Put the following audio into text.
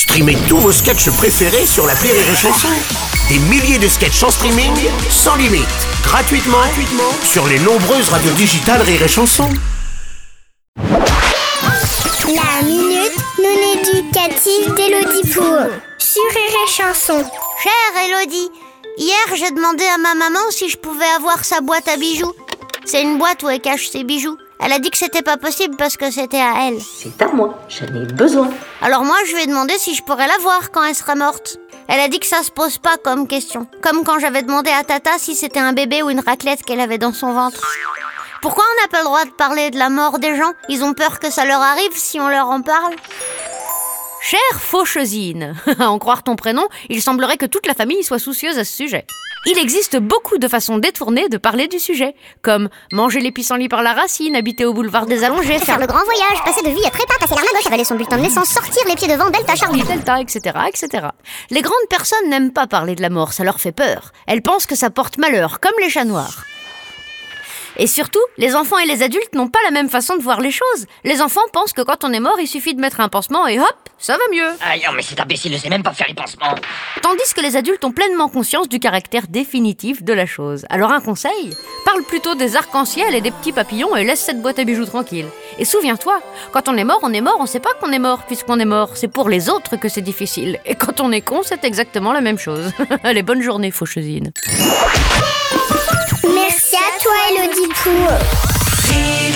Streamez tous vos sketchs préférés sur la Rire et Chanson. Des milliers de sketchs en streaming, sans limite, gratuitement, gratuitement sur les nombreuses radios digitales Rire et Chanson. La minute non éducative d'Élodie Pour sur Rire et Chanson. Chère Elodie, hier j'ai demandé à ma maman si je pouvais avoir sa boîte à bijoux. C'est une boîte où elle cache ses bijoux. Elle a dit que c'était pas possible parce que c'était à elle. C'est à moi, j'en ai besoin. Alors moi je lui ai demandé si je pourrais la voir quand elle sera morte. Elle a dit que ça se pose pas comme question. Comme quand j'avais demandé à Tata si c'était un bébé ou une raclette qu'elle avait dans son ventre. Pourquoi on n'a pas le droit de parler de la mort des gens? Ils ont peur que ça leur arrive si on leur en parle Chère Fauchesine, à en croire ton prénom, il semblerait que toute la famille soit soucieuse à ce sujet. Il existe beaucoup de façons détournées de parler du sujet, comme manger les pissenlits par la racine, habiter au boulevard des Allongés, Faire le grand voyage, passer de vie à trépas, passer l'arme à gauche, avaler son bulletin de naissance, sortir les pieds devant, delta Charlie. Delta, etc., etc. Les grandes personnes n'aiment pas parler de la mort, ça leur fait peur. Elles pensent que ça porte malheur, comme les chats noirs. Et surtout, les enfants et les adultes n'ont pas la même façon de voir les choses. Les enfants pensent que quand on est mort, il suffit de mettre un pansement et hop, ça va mieux. Aïe, oh, mais cet imbécile ne sait même pas faire les pansements. Tandis que les adultes ont pleinement conscience du caractère définitif de la chose. Alors un conseil Parle plutôt des arcs-en-ciel et des petits papillons et laisse cette boîte à bijoux tranquille. Et souviens-toi, quand on est mort, on est mort, on sait pas qu'on est mort puisqu'on est mort. C'est pour les autres que c'est difficile. Et quand on est con, c'est exactement la même chose. Allez, bonne journée, fauchesine. Cool.